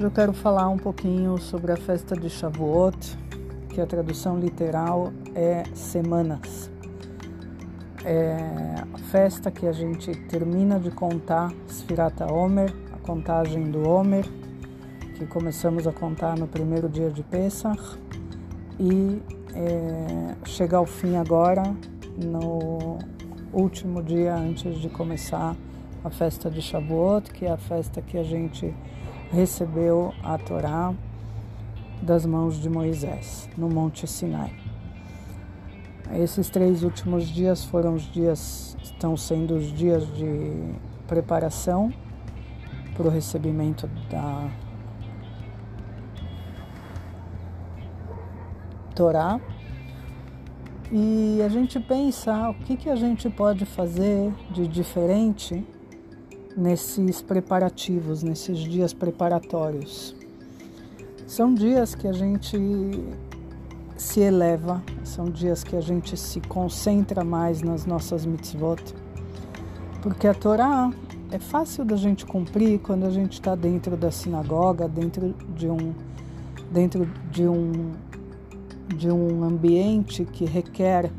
Eu quero falar um pouquinho sobre a festa de Shavuot, que a tradução literal é semanas. É a festa que a gente termina de contar Sfirata Omer, a contagem do Omer, que começamos a contar no primeiro dia de Pesach e é, chega ao fim agora no último dia antes de começar a festa de Shavuot, que é a festa que a gente recebeu a Torá das mãos de Moisés no Monte Sinai. Esses três últimos dias foram os dias, estão sendo os dias de preparação para o recebimento da Torá. E a gente pensa o que, que a gente pode fazer de diferente nesses preparativos, nesses dias preparatórios. São dias que a gente se eleva, são dias que a gente se concentra mais nas nossas mitzvot, porque a Torá é fácil da gente cumprir quando a gente está dentro da sinagoga, dentro de um, dentro de um, de um ambiente que requer,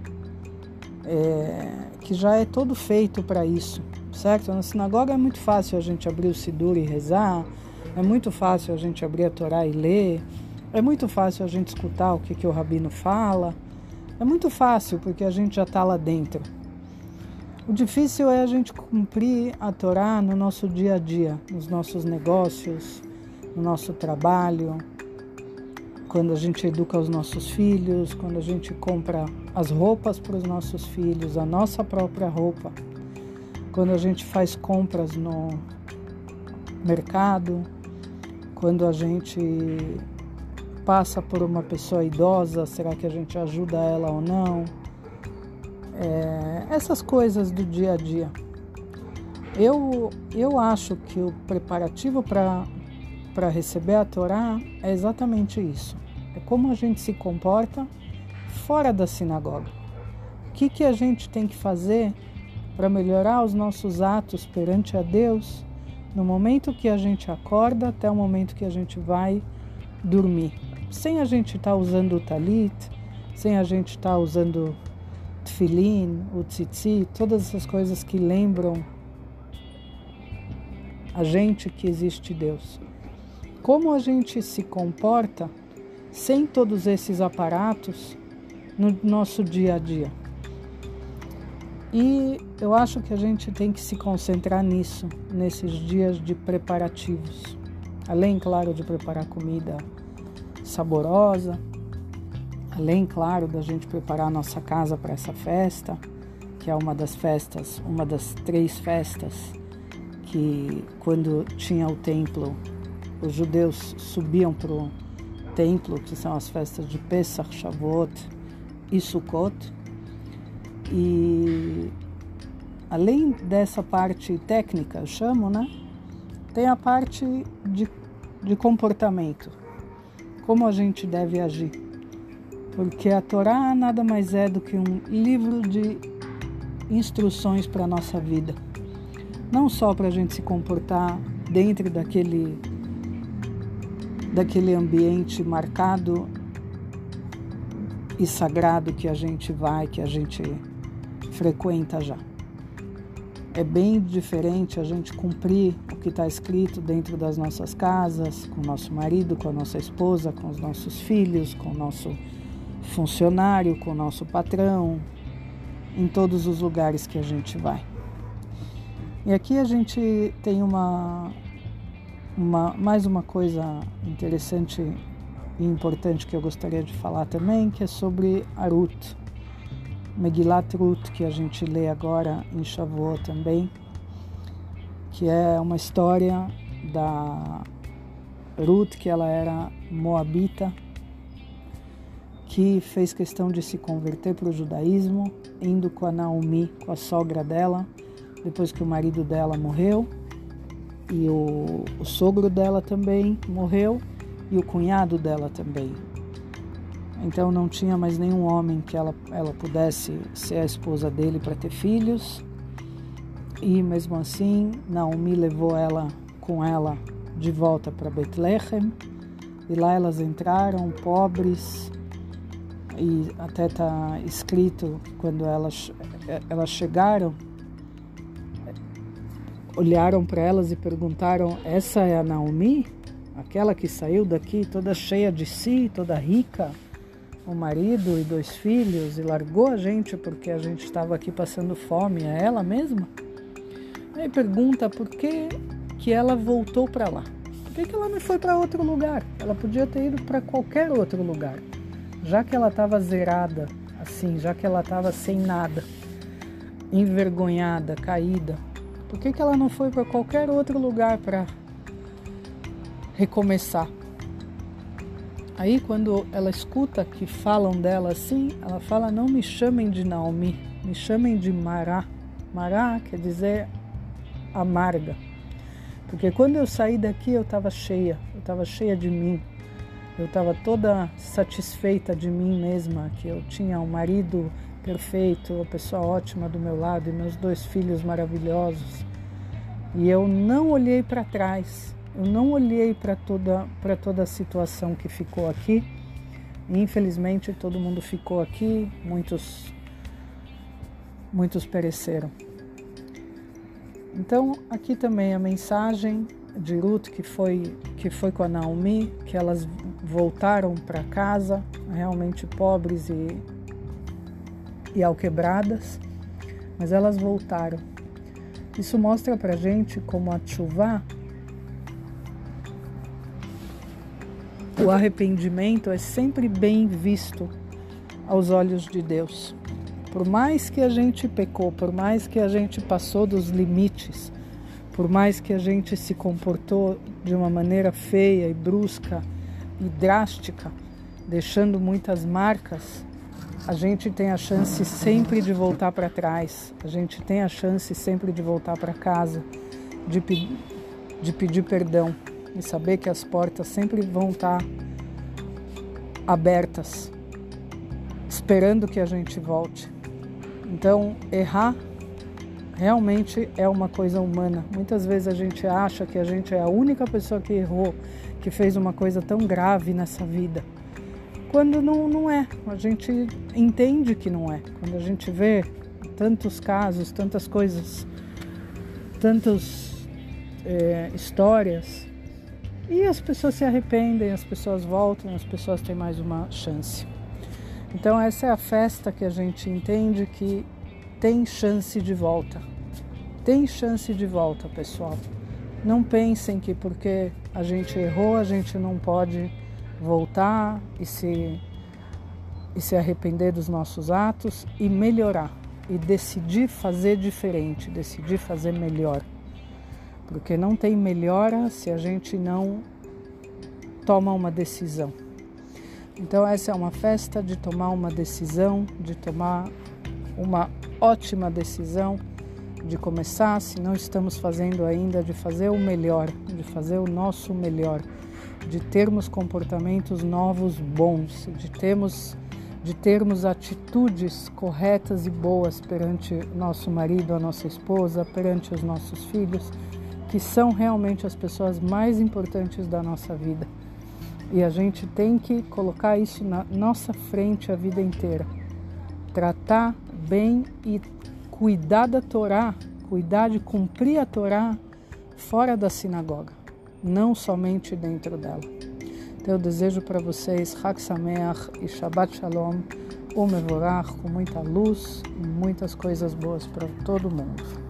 é, que já é todo feito para isso certo? Na sinagoga é muito fácil a gente abrir o Sidur e rezar, é muito fácil a gente abrir a Torá e ler, é muito fácil a gente escutar o que, que o rabino fala, é muito fácil porque a gente já está lá dentro. O difícil é a gente cumprir a Torá no nosso dia a dia, nos nossos negócios, no nosso trabalho, quando a gente educa os nossos filhos, quando a gente compra as roupas para os nossos filhos, a nossa própria roupa quando a gente faz compras no mercado, quando a gente passa por uma pessoa idosa, será que a gente ajuda ela ou não? É, essas coisas do dia a dia. Eu, eu acho que o preparativo para receber a Torá é exatamente isso. É como a gente se comporta fora da sinagoga. O que, que a gente tem que fazer para melhorar os nossos atos perante a Deus no momento que a gente acorda até o momento que a gente vai dormir. Sem a gente estar tá usando o talit, sem a gente estar tá usando tefilin, o tzitzi, todas essas coisas que lembram a gente que existe Deus. Como a gente se comporta sem todos esses aparatos no nosso dia a dia? E eu acho que a gente tem que se concentrar nisso, nesses dias de preparativos. Além, claro, de preparar comida saborosa, além, claro, da gente preparar a nossa casa para essa festa, que é uma das festas, uma das três festas que, quando tinha o templo, os judeus subiam para o templo, que são as festas de Pesach, Shavuot e Sukkot e além dessa parte técnica, eu chamo, né? Tem a parte de, de comportamento. Como a gente deve agir. Porque a Torá nada mais é do que um livro de instruções para a nossa vida. Não só para a gente se comportar dentro daquele, daquele ambiente marcado e sagrado que a gente vai, que a gente frequenta já. É bem diferente a gente cumprir o que está escrito dentro das nossas casas, com o nosso marido, com a nossa esposa, com os nossos filhos, com o nosso funcionário, com o nosso patrão, em todos os lugares que a gente vai. E aqui a gente tem uma, uma mais uma coisa interessante e importante que eu gostaria de falar também, que é sobre a Ruth. Megilat Ruth, que a gente lê agora em Shavuot também, que é uma história da Ruth, que ela era moabita, que fez questão de se converter para o judaísmo, indo com a Naomi, com a sogra dela, depois que o marido dela morreu, e o, o sogro dela também morreu, e o cunhado dela também, então não tinha mais nenhum homem que ela, ela pudesse ser a esposa dele para ter filhos. E mesmo assim, Naomi levou ela com ela de volta para Betlehem e lá elas entraram pobres e até está escrito quando elas elas chegaram olharam para elas e perguntaram essa é a Naomi aquela que saiu daqui toda cheia de si toda rica um marido e dois filhos e largou a gente porque a gente estava aqui passando fome é ela mesma aí pergunta por que que ela voltou para lá por que, que ela não foi para outro lugar? Ela podia ter ido para qualquer outro lugar. Já que ela estava zerada, assim, já que ela estava sem nada, envergonhada, caída, por que, que ela não foi para qualquer outro lugar para recomeçar? Aí, quando ela escuta que falam dela assim, ela fala: Não me chamem de Naomi, me chamem de Mará. Mará quer dizer amarga. Porque quando eu saí daqui eu estava cheia, eu estava cheia de mim, eu estava toda satisfeita de mim mesma, que eu tinha um marido perfeito, uma pessoa ótima do meu lado e meus dois filhos maravilhosos. E eu não olhei para trás, eu não olhei para toda, para toda a situação que ficou aqui. Infelizmente todo mundo ficou aqui, muitos, muitos pereceram. Então, aqui também a mensagem de Ruth que foi que foi com a Naomi, que elas voltaram para casa realmente pobres e e alquebradas, mas elas voltaram. Isso mostra para gente como a chuva, o arrependimento é sempre bem visto aos olhos de Deus. Por mais que a gente pecou, por mais que a gente passou dos limites, por mais que a gente se comportou de uma maneira feia e brusca e drástica, deixando muitas marcas, a gente tem a chance sempre de voltar para trás, a gente tem a chance sempre de voltar para casa, de, pe de pedir perdão e saber que as portas sempre vão estar tá abertas, esperando que a gente volte. Então, errar realmente é uma coisa humana. Muitas vezes a gente acha que a gente é a única pessoa que errou, que fez uma coisa tão grave nessa vida. Quando não, não é. A gente entende que não é. Quando a gente vê tantos casos, tantas coisas, tantas é, histórias, e as pessoas se arrependem, as pessoas voltam, as pessoas têm mais uma chance. Então essa é a festa que a gente entende que tem chance de volta. Tem chance de volta, pessoal. Não pensem que porque a gente errou, a gente não pode voltar e se, e se arrepender dos nossos atos e melhorar e decidir fazer diferente, decidir fazer melhor. Porque não tem melhora se a gente não toma uma decisão. Então, essa é uma festa de tomar uma decisão, de tomar uma ótima decisão, de começar, se não estamos fazendo ainda, de fazer o melhor, de fazer o nosso melhor, de termos comportamentos novos bons, de termos, de termos atitudes corretas e boas perante nosso marido, a nossa esposa, perante os nossos filhos, que são realmente as pessoas mais importantes da nossa vida. E a gente tem que colocar isso na nossa frente a vida inteira. Tratar bem e cuidar da Torá, cuidar de cumprir a Torá fora da sinagoga, não somente dentro dela. Então eu desejo para vocês Hak Sameach e Shabbat Shalom, o Mevorach, com muita luz e muitas coisas boas para todo mundo.